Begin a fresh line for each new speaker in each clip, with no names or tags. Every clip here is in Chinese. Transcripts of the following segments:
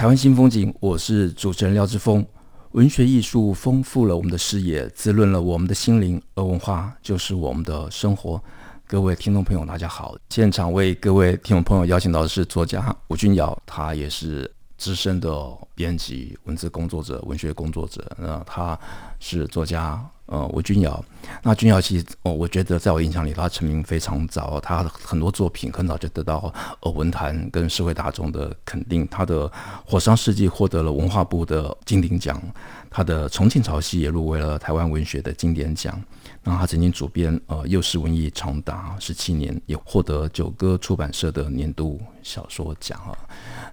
台湾新风景，我是主持人廖志峰。文学艺术丰富了我们的视野，滋润了我们的心灵，而文化就是我们的生活。各位听众朋友，大家好！现场为各位听众朋友邀请到的是作家吴君尧，他也是资深的编辑、文字工作者、文学工作者。那他是作家。呃，吴君尧，那君尧其实，哦，我觉得在我印象里，他成名非常早，他很多作品很早就得到呃文坛跟社会大众的肯定。他的《火烧世纪》获得了文化部的金鼎奖，他的《重庆潮汐》也入围了台湾文学的经典奖。那他曾经主编呃《幼时文艺》长达十七年，也获得九歌出版社的年度小说奖啊。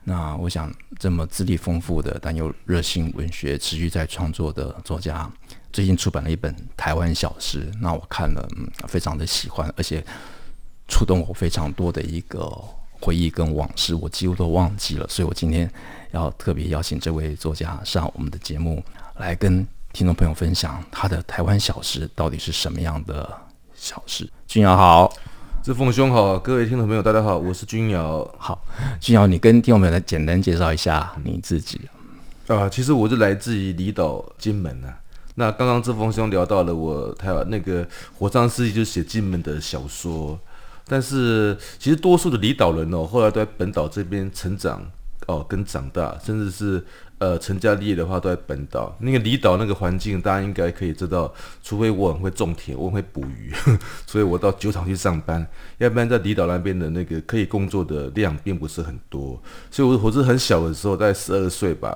那我想，这么资历丰富的但又热心文学、持续在创作的作家。最近出版了一本《台湾小诗》，那我看了，嗯，非常的喜欢，而且触动我非常多的一个回忆跟往事，我几乎都忘记了。所以我今天要特别邀请这位作家上我们的节目，来跟听众朋友分享他的《台湾小诗》到底是什么样的小事。君瑶好，
志凤兄好，各位听众朋友大家好，我是君瑶。
好，君瑶，你跟听众朋友来简单介绍一下你自己。
啊，其实我是来自于离岛金门啊。那刚刚志峰兄聊到了我台湾那个火葬司机就写金门的小说，但是其实多数的离岛人哦，后来都在本岛这边成长哦，跟长大，甚至是呃成家立业的话都在本岛。那个离岛那个环境，大家应该可以知道，除非我很会种田，我很会捕鱼，所以我到酒厂去上班，要不然在离岛那边的那个可以工作的量并不是很多。所以我我是很小的时候，在十二岁吧，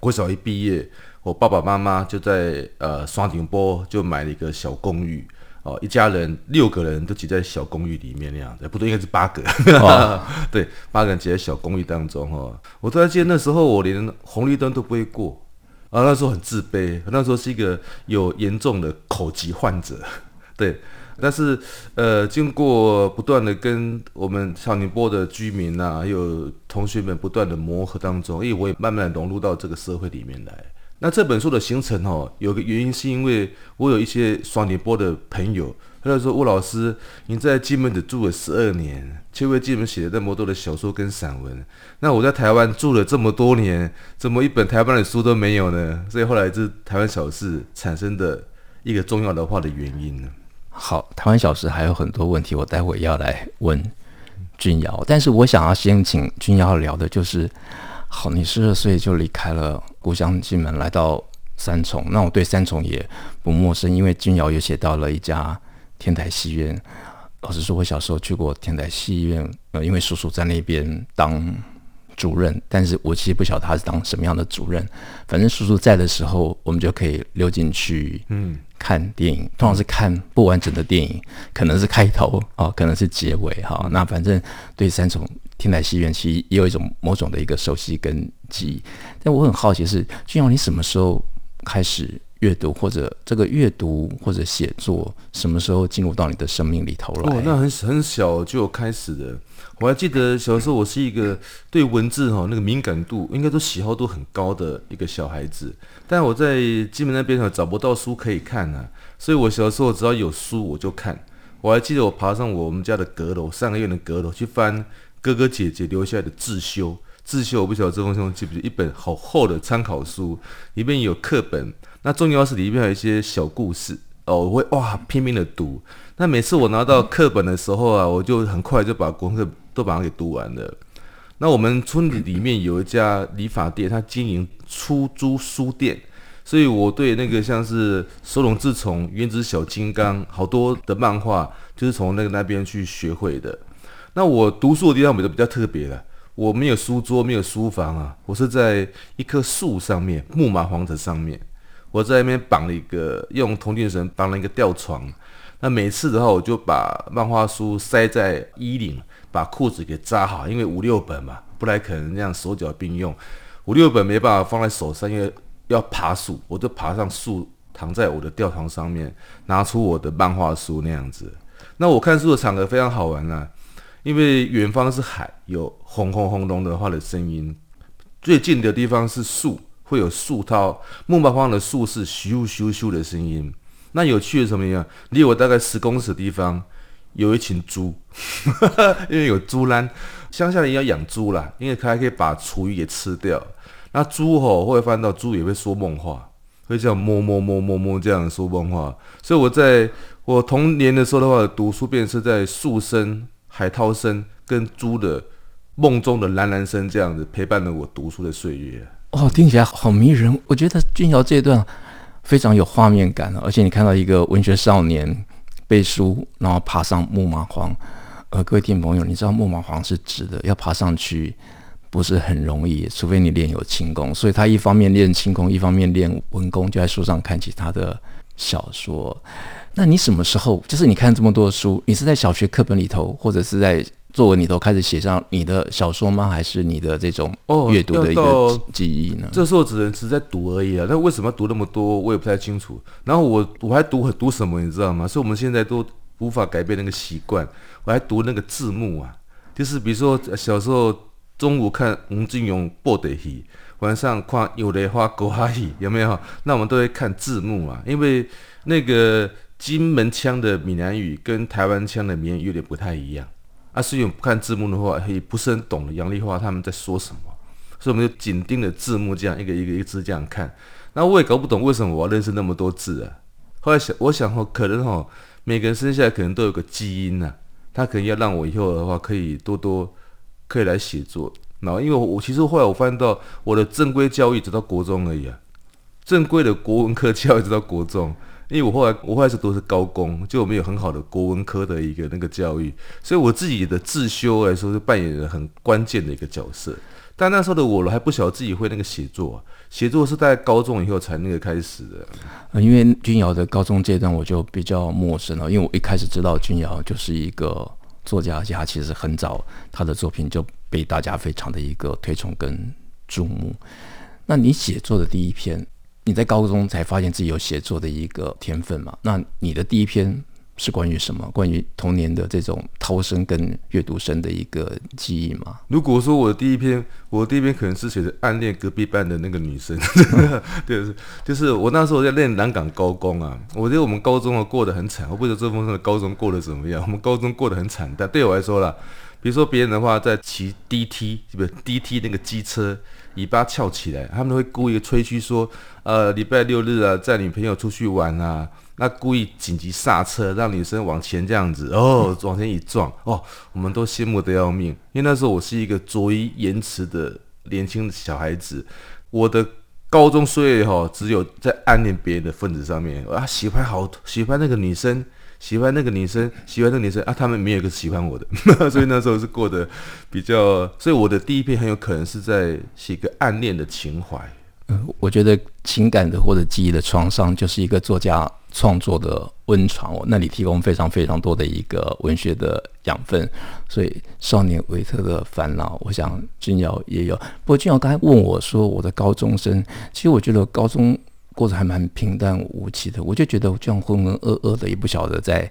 国小一毕业。我爸爸妈妈就在呃双顶坡就买了一个小公寓哦，一家人六个人都挤在小公寓里面那样子，不对，应该是八个，哦、对，八个人挤在小公寓当中哦。我突然记得那时候我连红绿灯都不会过啊，那时候很自卑，那时候是一个有严重的口疾患者，对。但是呃，经过不断的跟我们小宁波的居民啊，还有同学们不断的磨合当中，因为我也慢慢融入到这个社会里面来。那这本书的形成哦，有个原因是因为我有一些双顶坡的朋友，他就说：“吴老师，你在金门只住了十二年，却为金门写了那么多的小说跟散文。那我在台湾住了这么多年，怎么一本台湾的书都没有呢？”所以后来是台湾小事产生的一个重要的话的原因呢。
好，台湾小事还有很多问题，我待会要来问君尧，但是我想要先请君尧聊的就是。好，你十二岁就离开了故乡进门，来到三重。那我对三重也不陌生，因为君瑶也写到了一家天台戏院。老实说，我小时候去过天台戏院，呃，因为叔叔在那边当主任，但是我其实不晓得他是当什么样的主任。反正叔叔在的时候，我们就可以溜进去，嗯，看电影。通常是看不完整的电影，可能是开头哦，可能是结尾哈。那反正对三重。天台戏院其实也有一种某种的一个熟悉跟记忆，但我很好奇是君勇，你什么时候开始阅读，或者这个阅读或者写作什么时候进入到你的生命里头了？
哦，那很很小就开始的。我还记得小时候，我是一个对文字哈那个敏感度，应该说喜好度很高的一个小孩子。但我在金门那边找不到书可以看啊，所以我小时候只要有书我就看。我还记得我爬上我们家的阁楼，上个月的阁楼去翻。哥哥姐姐留下来的自修，自修我不晓得这封信记不记，一本好厚的参考书，里面有课本，那重要是里面有一些小故事哦，我会哇拼命的读。那每次我拿到课本的时候啊，我就很快就把功课都把它给读完了。那我们村里里面有一家理发店，它经营出租书店，所以我对那个像是手冢治虫、原子小金刚好多的漫画，就是从那个那边去学会的。那我读书的地方比较比较特别的，我没有书桌，没有书房啊，我是在一棵树上面，木马房子上面，我在那边绑了一个用铜钉绳绑了一个吊床，那每次的话，我就把漫画书塞在衣领，把裤子给扎好，因为五六本嘛，不太可能那样手脚并用。五六本没办法放在手上，因为要爬树，我就爬上树，躺在我的吊床上面，拿出我的漫画书那样子。那我看书的场合非常好玩啊，因为远方是海，有轰轰轰隆的话的声音；最近的地方是树，会有树涛，木板房的树是咻咻咻的声音。那有趣的什么呀？离我大概十公尺的地方有一群猪，因为有猪栏，乡下人要养猪啦，因为它还可以把厨余给吃掉。那猪吼会翻到猪也会说梦话，会这样摸摸摸摸摸这样说梦话。所以我在我童年的时候的话，读书便是在树声、海涛声跟猪的梦中的蓝蓝声这样子陪伴了我读书的岁月。
哦，听起来好迷人。我觉得君尧这一段非常有画面感，而且你看到一个文学少年背书，然后爬上木麻黄。呃，各位听众朋友，你知道木麻黄是直的，要爬上去。不是很容易，除非你练有轻功。所以他一方面练轻功，一方面练文功，就在书上看起他的小说。那你什么时候，就是你看这么多书，你是在小学课本里头，或者是在作文里头开始写上你的小说吗？还是你的这种阅读的一个记忆呢？
哦、这时候只能只是在读而已啊。那为什么要读那么多，我也不太清楚。然后我我还读读什么，你知道吗？所以我们现在都无法改变那个习惯。我还读那个字幕啊，就是比如说小时候。中午看吴金勇播的戏，晚上看有的花狗哈戏，有没有？那我们都会看字幕啊，因为那个金门腔的闽南语跟台湾腔的闽南语有点不太一样啊，所以我们不看字幕的话，也不是很懂杨丽花他们在说什么，所以我们就紧盯着字幕这样一个一个一个字这样看。那我也搞不懂为什么我要认识那么多字啊。后来想，我想哦，可能哦，每个人生下来可能都有个基因呐、啊，他可能要让我以后的话可以多多。可以来写作，然后因为我其实后来我发现到我的正规教育直到国中而已啊，正规的国文科教育直到国中，因为我后来我后来是读的是高工，就我们有很好的国文科的一个那个教育，所以我自己的自修来说是扮演了很关键的一个角色。但那时候的我还不晓得自己会那个写作，写作是在高中以后才那个开始的。
因为君尧的高中阶段我就比较陌生了，因为我一开始知道君尧就是一个。作家，而且他其实很早，他的作品就被大家非常的一个推崇跟注目。那你写作的第一篇，你在高中才发现自己有写作的一个天分嘛？那你的第一篇是关于什么？关于童年的这种涛声跟阅读声的一个记忆吗？
如果说我的第一篇，我的第一篇可能是写的暗恋隔壁班的那个女生，对，就是我那时候在练南港高工啊。我觉得我们高中啊过得很惨，我不知道周峰的高中过得怎么样。我们高中过得很惨，但对我来说啦，比如说别人的话在骑 DT，不是 DT 那个机车，尾巴翘起来，他们会故意吹嘘说，呃，礼拜六日啊，载女朋友出去玩啊。那故意紧急刹车，让女生往前这样子哦，往前一撞哦，我们都羡慕得要命。因为那时候我是一个着衣言辞的年轻的小孩子，我的高中岁月哈，只有在暗恋别人的份子上面啊，喜欢好喜欢那个女生，喜欢那个女生，喜欢那个女生啊，他们没有一个喜欢我的，所以那时候是过得比较，所以我的第一篇很有可能是在写一个暗恋的情怀。
嗯，我觉得情感的或者记忆的创伤，就是一个作家创作的温床哦，那里提供非常非常多的一个文学的养分。所以少年维特的烦恼，我想君瑶也有。不过君瑶刚才问我说，我的高中生，其实我觉得高中过得还蛮平淡无奇的。我就觉得这样浑浑噩噩的，也不晓得在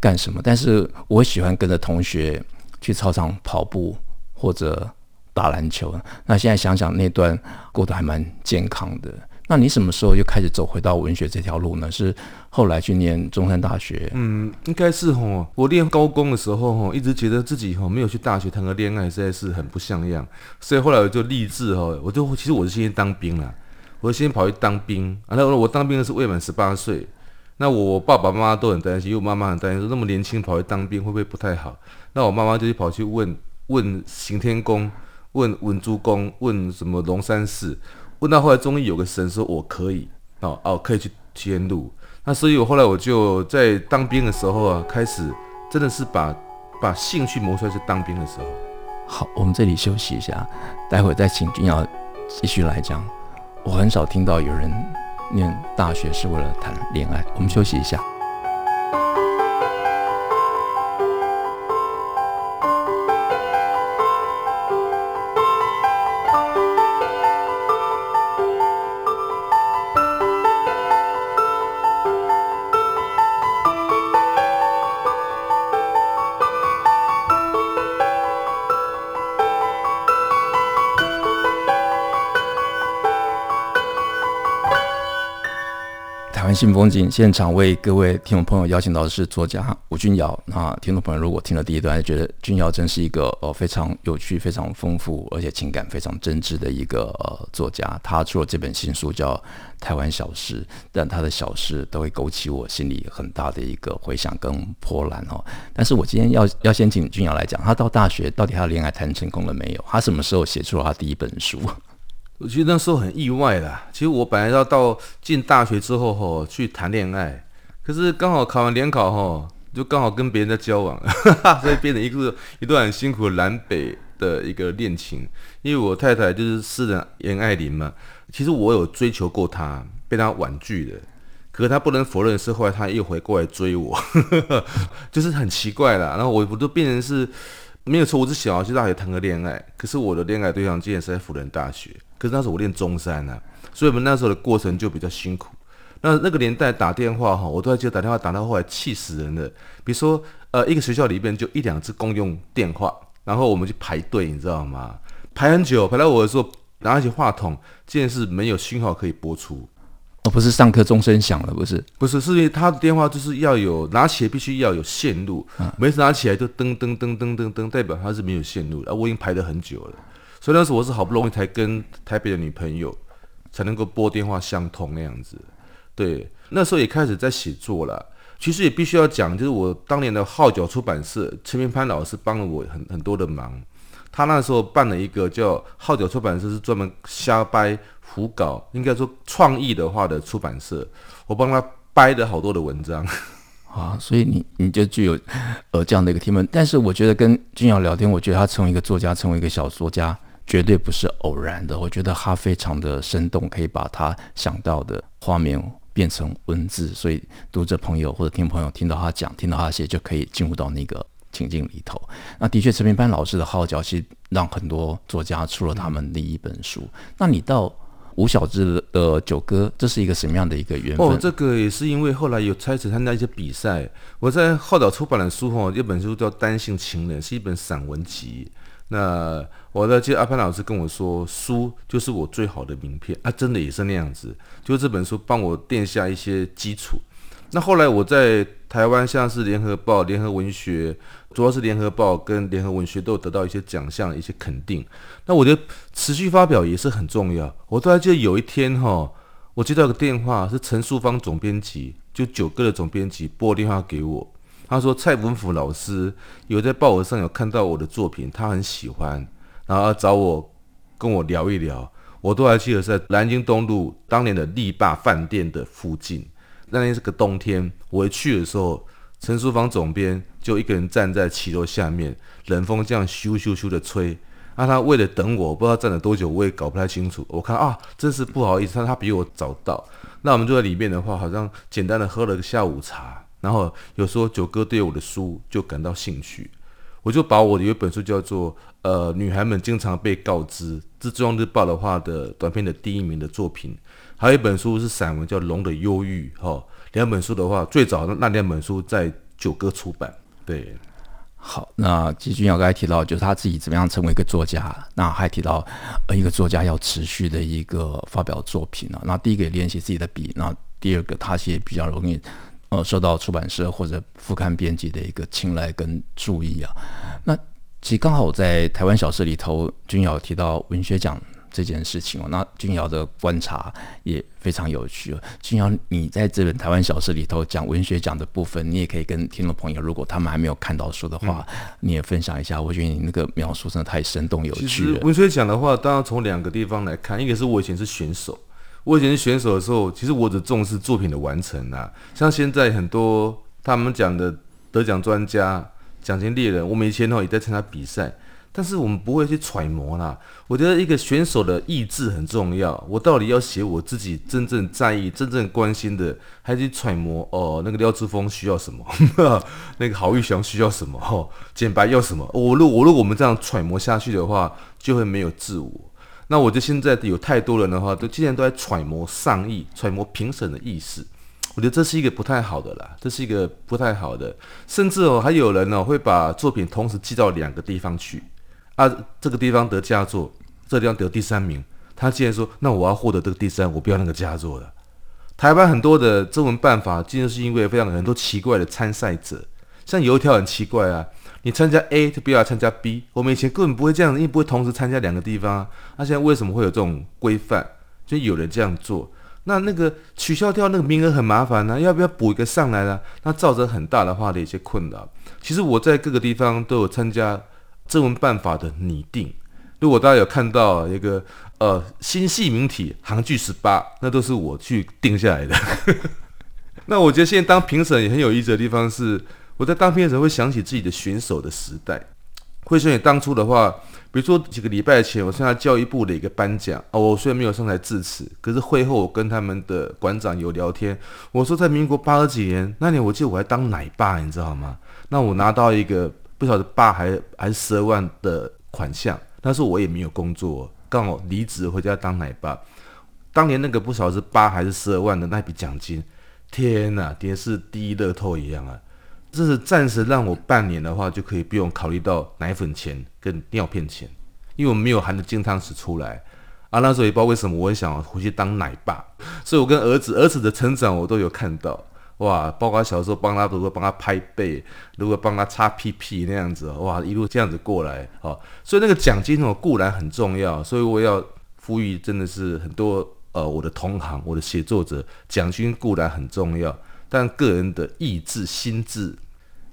干什么。但是我喜欢跟着同学去操场跑步，或者。打篮球，那现在想想那段过得还蛮健康的。那你什么时候又开始走回到文学这条路呢？是后来去念中山大学？
嗯，应该是吼。我念高中的时候吼，一直觉得自己吼没有去大学谈个恋爱，实在是很不像样。所以后来我就立志吼，我就其实我是先当兵了，我先跑去当兵。然后我当兵的是未满十八岁，那我爸爸妈妈都很担心，因为我妈妈很担心说那么年轻跑去当兵会不会不太好？那我妈妈就去跑去问问刑天宫。问文殊公，问什么龙山寺，问到后来终于有个神说我可以哦哦，可以去天路。那所以我后来我就在当兵的时候啊，开始真的是把把兴趣磨出来，是当兵的时候。
好，我们这里休息一下，待会再请君瑶继续来讲。我很少听到有人念大学是为了谈恋爱。我们休息一下。信风景现场为各位听众朋友邀请到的是作家吴君尧。那听众朋友如果听了第一段，就觉得君尧真是一个呃非常有趣、非常丰富，而且情感非常真挚的一个呃作家。他出了这本新书叫《台湾小事》，但他的小事都会勾起我心里很大的一个回响跟波澜哦。但是我今天要 要先请君尧来讲，他到大学到底他的恋爱谈成功了没有？他什么时候写出了他第一本书？
我觉得那时候很意外啦。其实我本来要到进大学之后吼去谈恋爱，可是刚好考完联考吼，就刚好跟别人在交往，所以变成一个一段很辛苦的南北的一个恋情。因为我太太就是诗人严爱玲嘛，其实我有追求过她，被她婉拒的。可是她不能否认是，后来她又回过来追我，就是很奇怪啦。然后我我都变成是没有错，我是想要去大学谈个恋爱，可是我的恋爱对象竟然是在辅仁大学。可是那时候我念中山呢、所以我们那时候的过程就比较辛苦。那那个年代打电话哈，我都还记得打电话打到后来气死人了。比如说，呃，一个学校里面就一两支公用电话，然后我们去排队，你知道吗？排很久，排到我的时候拿起话筒，竟然是没有讯号可以播出。
哦，不是上课钟声响了，不是，
不是，是因为他的电话就是要有拿起来必须要有线路，啊、每次拿起来就噔噔噔噔噔噔，代表他是没有线路的。啊，我已经排了很久了。所以那时候我是好不容易才跟台北的女朋友才能够拨电话相通那样子，对，那时候也开始在写作了。其实也必须要讲，就是我当年的号角出版社陈明潘老师帮了我很很多的忙。他那时候办了一个叫号角出版社，是专门瞎掰胡搞，应该说创意的话的出版社。我帮他掰了好多的文章
啊，所以你你就具有呃这样的一个天分。但是我觉得跟君瑶聊天，我觉得他成为一个作家，成为一个小说家。绝对不是偶然的，我觉得他非常的生动，可以把他想到的画面变成文字，所以读者朋友或者听朋友听到他讲，听到他写，就可以进入到那个情境里头。那的确，陈明潘老师的号角其实让很多作家出了他们第一本书。那你到吴晓之的九歌，这是一个什么样的一个缘分？
哦，这个也是因为后来有开始参加一些比赛，我在号角出版的书哦，这本书叫《单性情人》，是一本散文集。那我的记得阿潘老师跟我说，书就是我最好的名片啊，真的也是那样子。就这本书帮我垫下一些基础。那后来我在台湾，像是联合报、联合文学，主要是联合报跟联合文学都有得到一些奖项、一些肯定。那我觉得持续发表也是很重要。我都还记得有一天哈，我接到个电话，是陈淑芳总编辑，就九歌的总编辑拨电话给我。他说：“蔡文甫老师有在报纸上有看到我的作品，他很喜欢，然后找我跟我聊一聊。我都还记得在南京东路当年的力霸饭店的附近。那天是个冬天，我一去的时候，陈书房总编就一个人站在骑楼下面，冷风这样咻咻咻的吹。那他为了等我，不知道站了多久，我也搞不太清楚。我看啊，真是不好意思，他他比我早到。那我们就在里面的话，好像简单的喝了个下午茶。”然后有时候九哥对我的书就感到兴趣，我就把我的有一本书叫做《呃女孩们经常被告知》，这中央日报的话的短篇的第一名的作品，还有一本书是散文叫《龙的忧郁》哈、两本书的话最早的那两本书在九歌出版。对，
好，那其实君尧刚才提到就是他自己怎么样成为一个作家，那还提到呃一个作家要持续的一个发表作品啊，那第一个练习自己的笔，那第二个他其实比较容易。呃，受到出版社或者副刊编辑的一个青睐跟注意啊。那其实刚好在台湾小事里头，君尧提到文学奖这件事情哦。那君尧的观察也非常有趣哦。君尧，你在这本台湾小事里头讲文学奖的部分，你也可以跟听众朋友，如果他们还没有看到书的话，嗯、你也分享一下。我觉得你那个描述真的太生动有趣了。
文学奖的话，当然从两个地方来看，一个是我以前是选手。我以前是选手的时候，其实我只重视作品的完成啊。像现在很多他们讲的得奖专家、奖金猎人，我们以前呢也在参加比赛，但是我们不会去揣摩啦。我觉得一个选手的意志很重要。我到底要写我自己真正在意、真正关心的，还是揣摩哦？那个廖志峰需要什么？那个郝玉祥需要什么？哦，简白要什么？我如我如果我们这样揣摩下去的话，就会没有自我。那我觉得现在有太多人的话，都竟然都在揣摩上意、揣摩评审的意思，我觉得这是一个不太好的啦，这是一个不太好的。甚至哦，还有人呢、会把作品同时寄到两个地方去，啊，这个地方得佳作，这个地方得第三名，他既然说，那我要获得这个第三，我不要那个佳作了。台湾很多的征文办法，就是因为非常很多奇怪的参赛者，像有一条很奇怪啊，你参加 A 就不要参加 B，我们以前根本不会这样，因为不会同时参加两个地方啊。那现在为什么会有这种规范？就有人这样做，那那个取消掉那个名额很麻烦呢、要不要补一个上来呢？那造成很大的话的一些困扰。其实我在各个地方都有参加征文办法的拟定。如果大家有看到一个呃新细明体行距十八，那都是我去定下来的。那我觉得现在当评审也很有意思的地方是，我在当评审会想起自己的选手的时代，会想起当初的话，比如说几个礼拜前我参加教育部的一个颁奖哦，我虽然没有上台致辞，可是会后我跟他们的馆长有聊天，我说在民国八十几年那年，我记得我还当奶爸，你知道吗？那我拿到一个不晓得八还还是十二万的款项。那时候我也没有工作，刚好离职回家当奶爸。当年那个不晓得是八还是十二万的那笔奖金，天哪，简直是第一乐透一样啊！这是暂时让我半年的话就可以不用考虑到奶粉钱跟尿片钱，因为我没有含着金汤匙出来啊。那时候也不知道为什么，我也想回去当奶爸，所以我跟儿子儿子的成长我都有看到。哇，包括小时候帮他，如果帮他拍背，如果帮他擦屁屁那样子，哇，一路这样子过来，好，所以那个奖金哦固然很重要，所以我要呼吁，真的是很多呃我的同行，我的写作者，奖金固然很重要，但个人的意志心智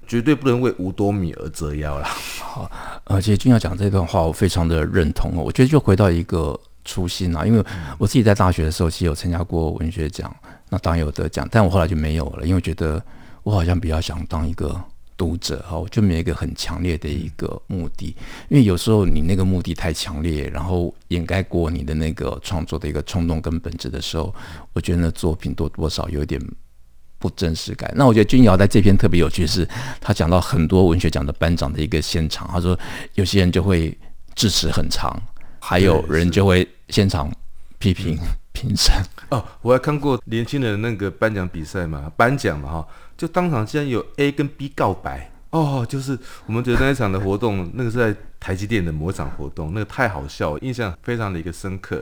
绝对不能为五斗米而折腰啦。
好，而且君要讲这段话，我非常的认同哦。我觉得就回到一个初心啊，因为我自己在大学的时候，其实有参加过文学奖。那当然有得奖，但我后来就没有了，因为觉得我好像比较想当一个读者哈，我就没有一个很强烈的一个目的，因为有时候你那个目的太强烈，然后掩盖过你的那个创作的一个冲动跟本质的时候，我觉得那作品多多少有一点不真实感。那我觉得君瑶在这篇特别有趣，是他讲到很多文学奖的颁奖的一个现场，他说有些人就会致辞很长，还有人就会现场批评。评审。
哦，我还看过年轻人那个颁奖比赛嘛，颁奖嘛哈，就当场竟然有 A 跟 B 告白。哦，就是我们觉得那一场的活动，那个是在台积电的某场活动，那个太好笑，印象非常的一个深刻，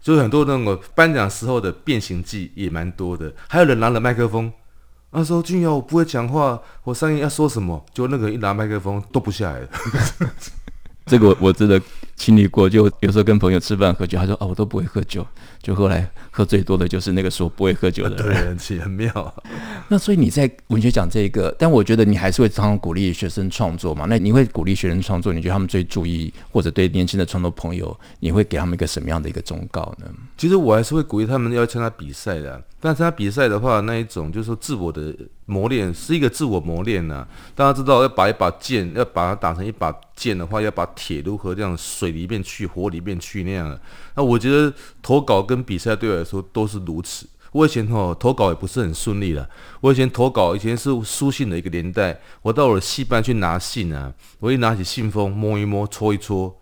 就是很多那个颁奖时候的变形记也蛮多的，还有人拿了麦克风，那时候君尧我不会讲话，我上面要说什么，就那个一拿麦克风都不下来了。
这个我真的经历过，就有时候跟朋友吃饭喝酒，他说啊，我都不会喝酒，就后来喝最多的就是那个说不会喝酒的人，
对，很妙。
那所以你在文学奖这一个，但我觉得你还是会常常鼓励学生创作嘛？那你会鼓励学生创作？你觉得他们最注意，或者对年轻的创作朋友，你会给他们一个什么样的一个忠告呢？
其实我还是会鼓励他们要参加比赛的，但参加比赛的话，那一种就是说自我的。磨练是一个自我磨练呐，大家知道要把一把剑，要把它打成一把剑的话，要把铁如何这样水里面去，火里面去那样的。那我觉得投稿跟比赛对我来说都是如此。我以前哈投稿也不是很顺利的，我以前投稿以前是书信的一个年代，我到了戏班去拿信啊，我一拿起信封摸一摸，搓一搓，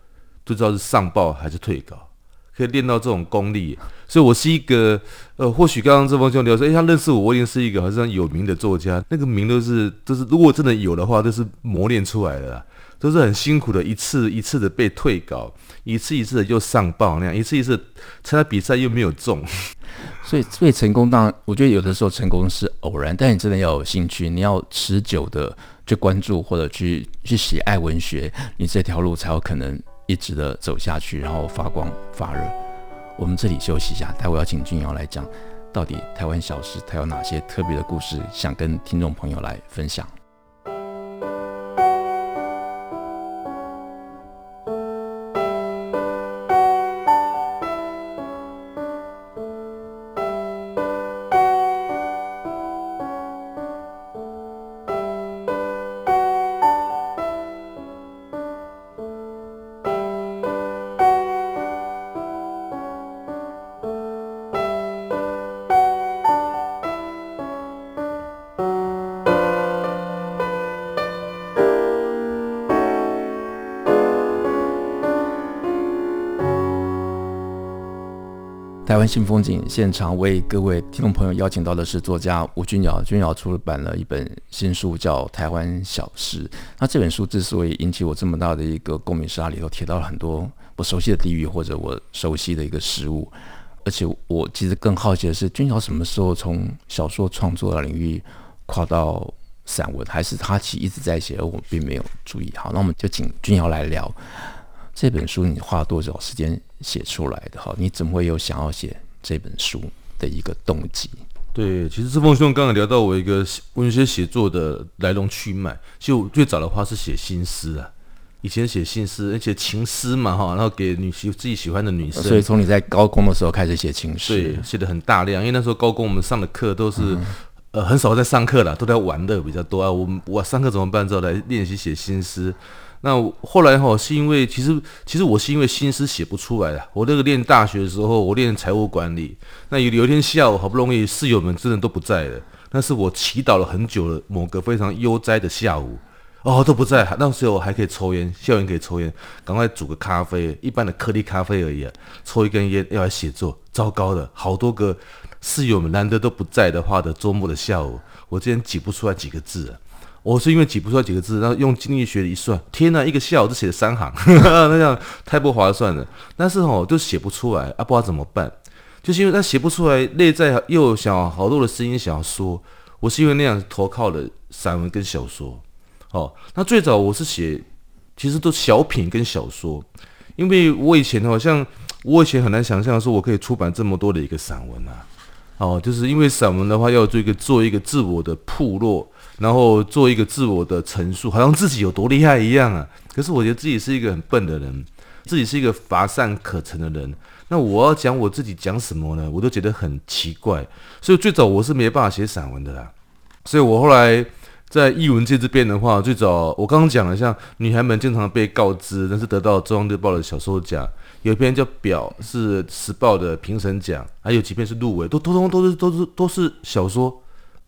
就知道是上报还是退稿。可以练到这种功力，所以我是一个呃，或许刚刚这封兄弟说，哎，他认识我，我已经是一个好像有名的作家，那个名都是都是，如果真的有的话，都是磨练出来的啦，都是很辛苦的，一次一次的被退稿，一次一次的又上报那样，一次一次参加比赛又没有中，
所以最成功当然，我觉得有的时候成功是偶然，但你真的要有兴趣，你要持久的去关注或者去去喜爱文学，你这条路才有可能。一直的走下去，然后发光发热。我们这里休息一下，待会要请君尧来讲，到底台湾小事，它有哪些特别的故事，想跟听众朋友来分享。台湾新风景现场为各位听众朋友邀请到的是作家吴君尧。君尧出版了一本新书，叫《台湾小事》。那这本书之所以引起我这么大的一个共鸣，是它里头提到了很多我熟悉的地域或者我熟悉的一个事物。而且我其实更好奇的是，君尧什么时候从小说创作的领域跨到散文，还是他其实一直在写，而我并没有注意。好，那我们就请君尧来聊这本书，你花多少时间写出来的？哈，你怎么会有想要写这本书的一个动机？
对，其实志峰兄刚刚聊到我一个文学写作的来龙去脉，其实我最早的话是写新诗啊。以前写新诗，而且情诗嘛哈，然后给女喜自己喜欢的女生。
所以从你在高中的时候开始写情诗，
对，写的很大量。因为那时候高中我们上的课都是、嗯、呃很少在上课了，都在玩的比较多啊。我们我上课怎么办？之后来练习写新诗。那后来哈是因为其实其实我是因为心思写不出来的。我那个念大学的时候，我练财务管理。那有有一天下午，好不容易室友们真的都不在了，那是我祈祷了很久的某个非常悠哉的下午。哦，都不在。那时候我还可以抽烟，校园可以抽烟，赶快煮个咖啡，一般的颗粒咖啡而已啊。抽一根烟要来写作，糟糕的，好多个室友们难得都不在的话的周末的下午，我竟然挤不出来几个字啊！我是因为挤不出来几个字，然后用经济学一算，天呐，一个下午就写了三行，那样太不划算了。但是哦，就写不出来啊，不知道怎么办，就是因为他写不出来，内在又想好多的声音想要说，我是因为那样投靠了散文跟小说。哦，那最早我是写，其实都小品跟小说，因为我以前好像我以前很难想象说我可以出版这么多的一个散文啊，哦，就是因为散文的话要做一个做一个自我的铺落，然后做一个自我的陈述，好像自己有多厉害一样啊。可是我觉得自己是一个很笨的人，自己是一个乏善可陈的人，那我要讲我自己讲什么呢？我都觉得很奇怪，所以最早我是没办法写散文的啦，所以我后来。在译文界这边的话，最早我刚刚讲了，像女孩们经常被告知，那是得到中央日报的小说奖，有一篇叫《表》是时报的评审奖，还有几篇是入围，都通通都是都是都是小说。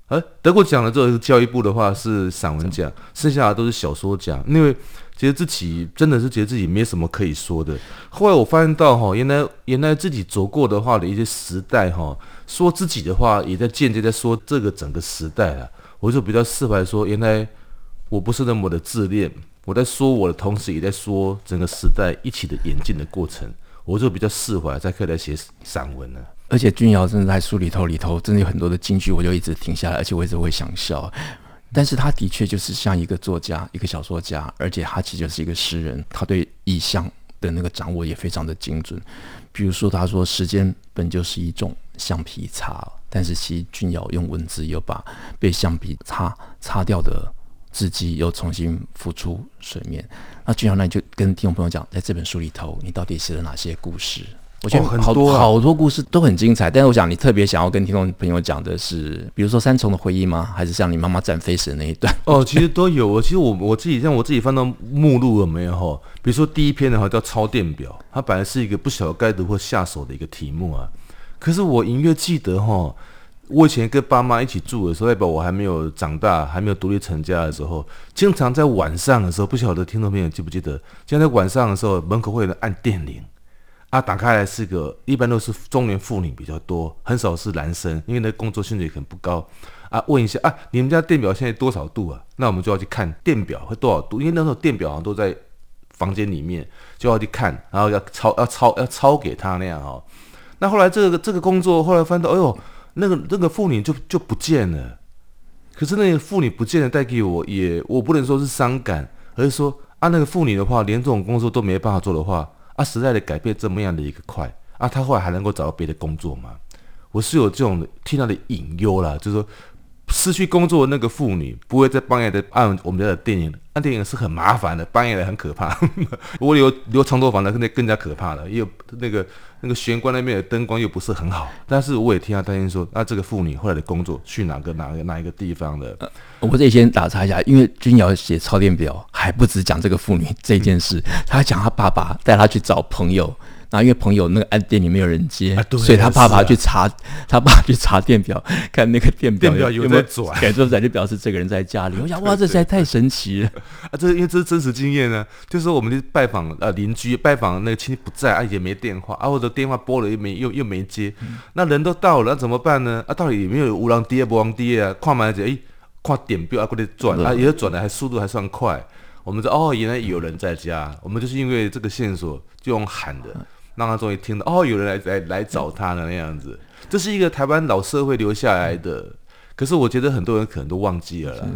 哎，得过奖了之后，教育部的话是散文奖，剩下的都是小说奖。因为觉得自己真的是觉得自己没什么可以说的。后来我发现到哈，原来原来自己走过的话的一些时代哈，说自己的话也在间接在说这个整个时代啊。我就比较释怀，说原来我不是那么的自恋，我在说我的同时，也在说整个时代一起的演进的过程。我就比较释怀，才可以来写散文呢。
而且君尧真的在书里头里头真的有很多的金句，我就一直停下来，而且我一直会想笑。但是他的确就是像一个作家，一个小说家，而且他其实就是一个诗人，他对意象的那个掌握也非常的精准。比如说，他说时间本就是一种橡皮擦。但是其实君尧用文字又把被橡皮擦擦掉的字迹又重新浮出水面。那君尧，那你就跟听众朋友讲，在这本书里头，你到底写了哪些故事？我觉得很多好多故事都很精彩。但是我想你特别想要跟听众朋友讲的是，比如说三重的回忆吗？还是像你妈妈斩飞石的那一段？
哦，其实都有。其实我我自己像我自己翻到目录了没有哈？比如说第一篇的话叫抄电表，它本来是一个不晓得该如何下手的一个题目啊。可是我隐约记得哈，我以前跟爸妈一起住的时候，代表我还没有长大，还没有独立成家的时候，经常在晚上的时候，不晓得听众朋友记不记得，经常在晚上的时候，门口会有人按电铃，啊，打开来是个，一般都是中年妇女比较多，很少是男生，因为那工作薪水可能不高，啊，问一下啊，你们家电表现在多少度啊？那我们就要去看电表会多少度，因为那时候电表好像都在房间里面，就要去看，然后要抄，要抄，要抄给他那样哈。那后来这个这个工作后来翻到，哎呦，那个那个妇女就就不见了。可是那个妇女不见了，带给我也我不能说是伤感，而是说啊，那个妇女的话，连这种工作都没办法做的话，啊，时代的改变这么样的一个快，啊，他后来还能够找到别的工作吗？我是有这种听到的隐忧啦，就是说。失去工作的那个妇女不会在半夜的按我们家的电影，按电影是很麻烦的，半夜的很可怕。如果留留长头发的，那更加可怕了。因为那个那个玄关那边的灯光又不是很好。但是我也听他担心说，那这个妇女后来的工作去哪个哪个哪一个地方的？呃，
我这里先打岔一下，因为君瑶写抄电表还不止讲这个妇女这件事，他讲他爸爸带他去找朋友。那因为朋友那个按店里没有人接，啊、所以他爸爸去查，啊、他爸去 查电表，看那个电表有没有转，改错转就表示这个人在家里。我想哇，这实在太神奇了
啊！这因为这是真实经验呢，就是说我们去拜访呃邻居，拜访那个亲戚不在，啊也没电话，啊或者电话拨了又没又又没接，嗯、那人都到了，那怎么办呢？啊到底有没有无人爹不人爹啊？看嘛就诶，看点表啊过来转啊，也转的还速度还算快。我们说哦，原来有人在家，我们就是因为这个线索就用喊的。让他终于听到哦，有人来来来找他的那样子。这是一个台湾老社会留下来的，可是我觉得很多人可能都忘记了啦。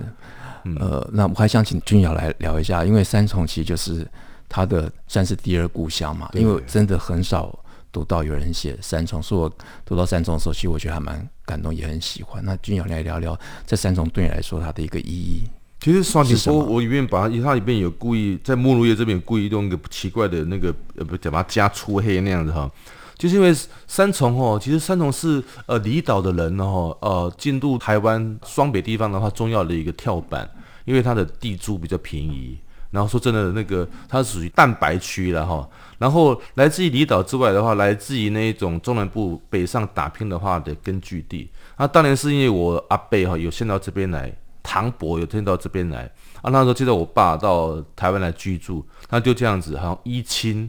嗯、呃，那我还想请君瑶来聊一下，因为三重其实就是他的算是第二故乡嘛。因为真的很少读到有人写三重，所以我读到三重的时候，其实我觉得还蛮感动，也很喜欢。那君瑶来聊聊，在三重对你来说它的一个意义。
其实双井坡我里面把它，它里面有故意在目录页这边故意用一个奇怪的那个呃不，把它加粗黑那样子哈。就是因为三重哦，其实三重是呃离岛的人哦，呃进入台湾双北地方的话，重要的一个跳板，因为它的地租比较便宜。然后说真的，那个它是属于蛋白区了哈。然后来自于离岛之外的话，来自于那一种中南部北上打拼的话的根据地。那当年是因为我阿贝哈有先到这边来，堂伯有迁到这边来啊，那时候接着我爸到台湾来居住，他就这样子，好像一亲。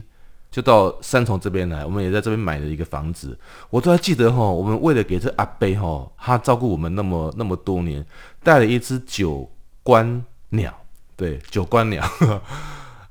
就到三重这边来，我们也在这边买了一个房子。我都还记得哈，我们为了给这阿伯哈，他照顾我们那么那么多年，带了一只九官鸟，对，九官鸟，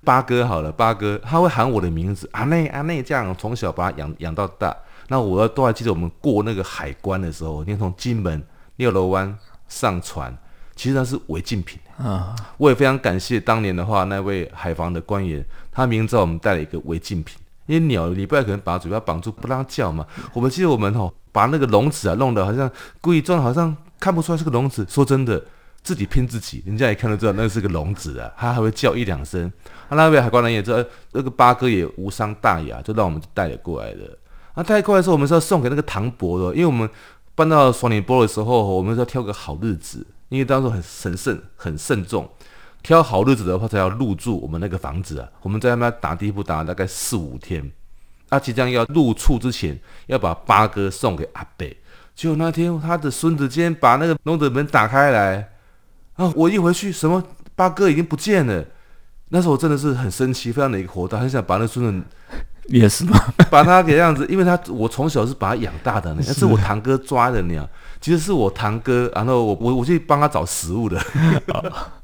八哥好了，八哥，他会喊我的名字，阿内阿内，这样从小把他养养到大。那我都还记得，我们过那个海关的时候，你从金门六楼湾上船，其实它是违禁品啊。我也非常感谢当年的话那位海防的官员。他明知道我们带了一个违禁品，因为鸟你不可能把嘴巴绑住不让它叫嘛。我们记得我们吼把那个笼子啊弄得好像故意装，好像看不出来是个笼子。说真的，自己骗自己，人家也看得知道那是个笼子啊。它还会叫一两声。啊，那位海关人也知道，那个八哥也无伤大雅，就让我们带了过来的。啊，带过来的时候，我们是要送给那个唐伯的，因为我们搬到双连坡的时候，我们是要挑个好日子，因为当时很神圣，很慎重。挑好日子的话，才要入住我们那个房子啊。我们在那边打地铺打了大概四五天，他即将要入住之前，要把八哥送给阿伯。结果那天他的孙子竟然把那个笼子门打开来，啊！我一回去，什么八哥已经不见了。那时候我真的是很生气，非常的一个火大，很想把那孙子
也是吗？
把他给这样子，因为他我从小是把他养大的呢，那是我堂哥抓的鸟。其实是我堂哥，然后我我我去帮他找食物的。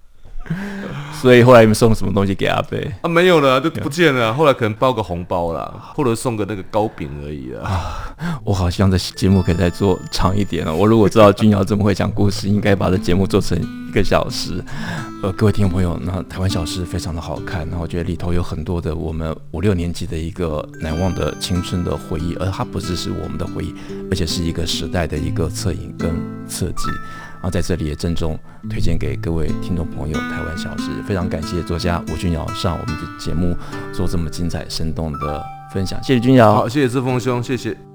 所以后来你们送什么东西给阿贝？
啊，没有了，就不见了。后来可能包个红包啦，或者送个那个糕饼而已啊。
啊，我好希望这节目可以再做长一点了。我如果知道君瑶这么会讲故事，应该把这节目做成一个小时。呃，各位听众朋友，那台湾小事非常的好看，然后我觉得里头有很多的我们五六年级的一个难忘的青春的回忆，而它不只是我们的回忆，而且是一个时代的一个侧影跟侧记。啊在这里也郑重推荐给各位听众朋友《台湾小事》，非常感谢作家吴君尧上我们的节目做这么精彩生动的分享，谢谢君尧，
好，谢谢志峰兄，谢谢。